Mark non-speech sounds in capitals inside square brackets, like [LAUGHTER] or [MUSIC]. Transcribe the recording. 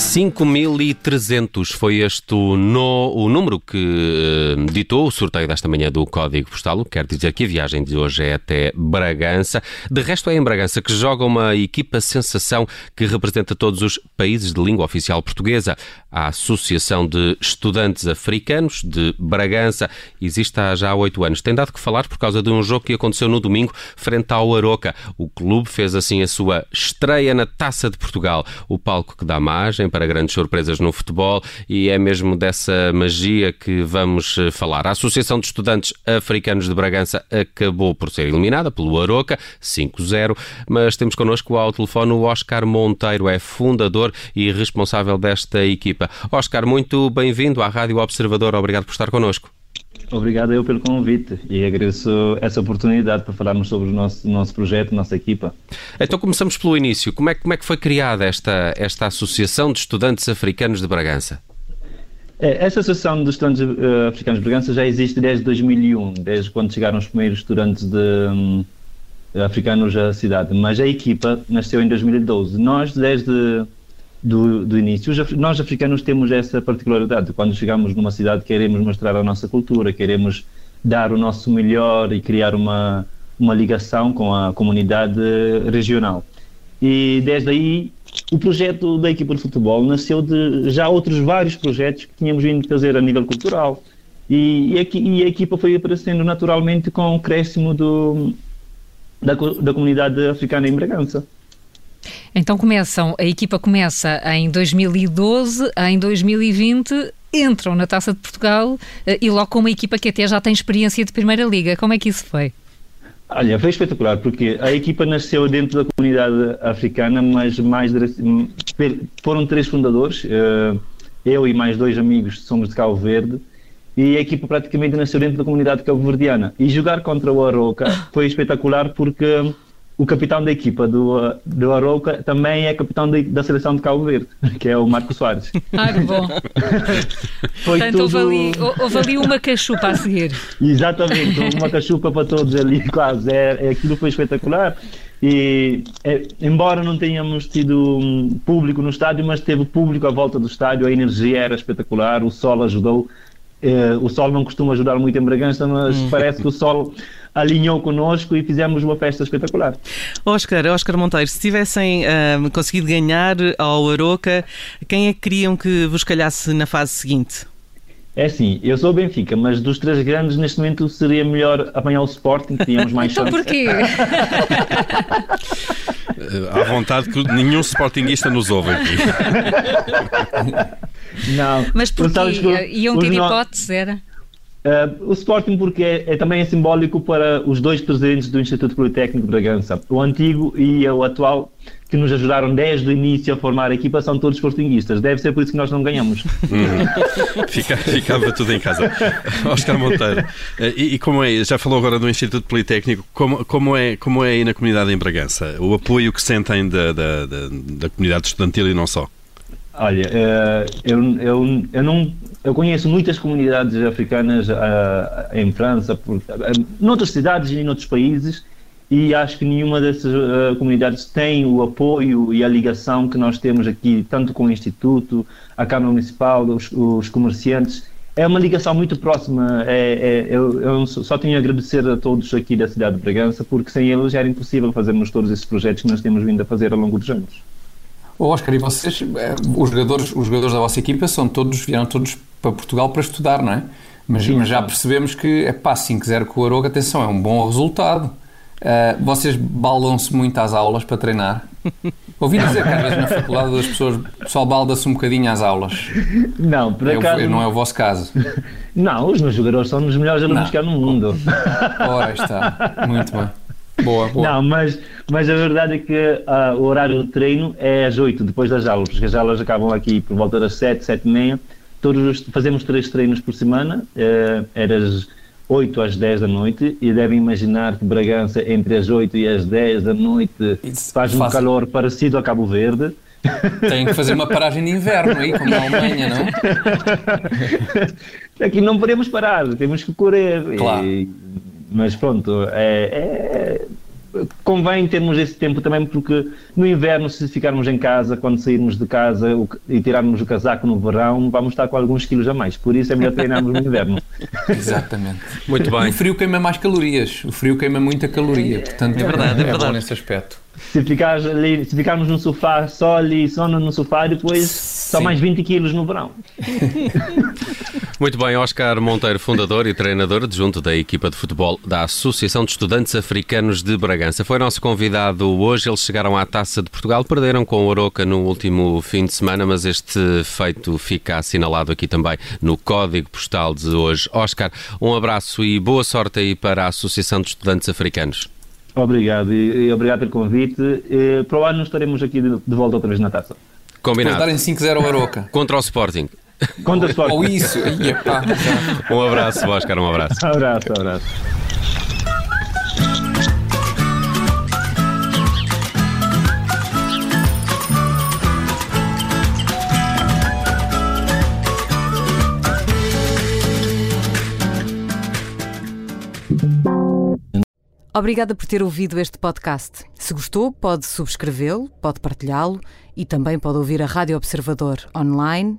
5.300 foi este no, o número que uh, ditou o sorteio desta manhã do Código Postal, quer dizer que a viagem de hoje é até Bragança. De resto, é em Bragança que joga uma equipa sensação que representa todos os países de língua oficial portuguesa. A Associação de Estudantes Africanos de Bragança existe há já oito anos. Tem dado que falar por causa de um jogo que aconteceu no domingo frente ao Aroca. O clube fez assim a sua estreia na Taça de Portugal, o palco que dá margem para grandes surpresas no futebol e é mesmo dessa magia que vamos eh, falar. A Associação de Estudantes Africanos de Bragança acabou por ser eliminada pelo Aroca, 5-0, mas temos connosco ao telefone o Oscar Monteiro, é fundador e responsável desta equipa. Oscar, muito bem-vindo à Rádio Observador, obrigado por estar connosco. Obrigado eu pelo convite e agradeço essa oportunidade para falarmos sobre o nosso, nosso projeto, nossa equipa. Então começamos pelo início. Como é, como é que foi criada esta, esta Associação de Estudantes Africanos de Bragança? É, essa Associação de Estudantes uh, Africanos de Bragança já existe desde 2001, desde quando chegaram os primeiros estudantes de, um, africanos à cidade, mas a equipa nasceu em 2012. Nós, desde do, do início. Nós africanos temos essa particularidade. Quando chegamos numa cidade, queremos mostrar a nossa cultura, queremos dar o nosso melhor e criar uma, uma ligação com a comunidade regional. E desde aí, o projeto da equipa de futebol nasceu de já outros vários projetos que tínhamos vindo fazer a nível cultural. E, e, a, equipa foi aparecendo naturalmente com o crescimento do, da, da comunidade africana em Bragança. Então começam, a equipa começa em 2012, em 2020 entram na Taça de Portugal eh, e logo com uma equipa que até já tem experiência de Primeira Liga. Como é que isso foi? Olha, foi espetacular, porque a equipa nasceu dentro da comunidade africana, mas mais foram três fundadores, eh, eu e mais dois amigos somos de Cabo Verde, e a equipa praticamente nasceu dentro da comunidade cabo-verdiana. E jogar contra o Aroca [LAUGHS] foi espetacular porque o capitão da equipa do, do Arouca também é capitão de, da seleção de Cabo Verde, [LAUGHS] que é o Marco Soares. Ah, que bom. [LAUGHS] Foi Portanto, tudo... houve, ali, houve ali uma cachupa a seguir. Exatamente, uma cachupa para todos ali, [LAUGHS] quase. É, é, aquilo foi espetacular. E é, embora não tenhamos tido um público no estádio, mas teve público à volta do estádio, a energia era espetacular, o sol ajudou. É, o sol não costuma ajudar muito em Bragança, mas hum. parece que o sol alinhou connosco e fizemos uma festa espetacular. Oscar, Oscar Monteiro, se tivessem uh, conseguido ganhar ao Aroca, quem é que queriam que vos calhasse na fase seguinte? É assim, eu sou o Benfica, mas dos três grandes, neste momento seria melhor apanhar o Sporting, que tínhamos mais [LAUGHS] então chance. porquê? [LAUGHS] à vontade que nenhum Sportingista nos ouve aqui. [LAUGHS] Não. Mas porquê? Iam ter hipótese, era? Uh, o Sporting porque é, é, também é simbólico para os dois presidentes do Instituto Politécnico de Bragança, o antigo e o atual, que nos ajudaram desde o início a formar a equipa, são todos sportinguistas. Deve ser por isso que nós não ganhamos. Hum. Fica, ficava tudo em casa. [LAUGHS] Oscar Monteiro, eh, e, e, como é, já falou agora do Instituto Politécnico, como, como, é, como é aí na comunidade em Bragança? O apoio que sentem da, da, da, da comunidade estudantil e não só? Olha, uh, eu, eu, eu não eu conheço muitas comunidades africanas uh, em França, por, uh, noutras cidades e em outros países, e acho que nenhuma dessas uh, comunidades tem o apoio e a ligação que nós temos aqui, tanto com o Instituto, a Câmara Municipal, os, os comerciantes. É uma ligação muito próxima. É, é, eu, eu, só tenho a agradecer a todos aqui da cidade de Bragança, porque sem eles era impossível fazermos todos esses projetos que nós temos vindo a fazer ao longo dos anos. O Oscar, e vocês, eh, os jogadores, os jogadores da vossa equipa são todos, vieram todos para Portugal para estudar, não é? Mas, mas já percebemos que, é pá, 5-0 com o Aroga, atenção, é um bom resultado. Uh, vocês baldam-se muito às aulas para treinar? [LAUGHS] Ouvi dizer que às vezes na faculdade as pessoas, pessoal balda-se um bocadinho às aulas. Não, por acaso. não é o vosso caso. Não, os meus jogadores são os melhores alunos que há no mundo. Ora está, muito bem. Boa, boa. Não, mas, mas a verdade é que uh, o horário de treino é às 8, depois das aulas, porque as aulas acabam aqui por volta das 7, 7 e meia. Todos fazemos três treinos por semana, uh, é das 8 às 10 da noite, e devem imaginar que Bragança, entre as 8 e as 10 da noite, Isso faz um faz... calor parecido a Cabo Verde. Tem que fazer uma paragem de inverno aí, como na Alemanha, não? [LAUGHS] Aqui não podemos parar, temos que correr. Claro. E mas pronto, é, é, convém termos esse tempo também, porque no inverno, se ficarmos em casa, quando sairmos de casa e tirarmos o casaco no verão, vamos estar com alguns quilos a mais. Por isso é melhor treinarmos no inverno. [LAUGHS] Exatamente. Muito bem. O frio queima mais calorias. O frio queima muita caloria. Portanto, é verdade, é, é verdade. nesse aspecto. Se, ficares ali, se ficarmos no sofá, só ali, só no sofá, depois Sim. só mais 20 quilos no verão. [LAUGHS] Muito bem, Oscar Monteiro, fundador e treinador adjunto da equipa de futebol da Associação de Estudantes Africanos de Bragança. Foi nosso convidado hoje. Eles chegaram à Taça de Portugal, perderam com o Oroca no último fim de semana, mas este feito fica assinalado aqui também no código postal de hoje. Oscar, um abraço e boa sorte aí para a Associação de Estudantes Africanos. Obrigado e, obrigado pelo convite. E, para o ano estaremos aqui de, volta outra vez na taça. Combinado. Para darem 5-0 ao Aroca. Contra o Sporting. Contra o Sporting. Ou isso. um abraço, Oscar, um abraço. Um abraço, um abraço. Obrigada por ter ouvido este podcast. Se gostou, pode subscrevê-lo, pode partilhá-lo e também pode ouvir a Rádio Observador online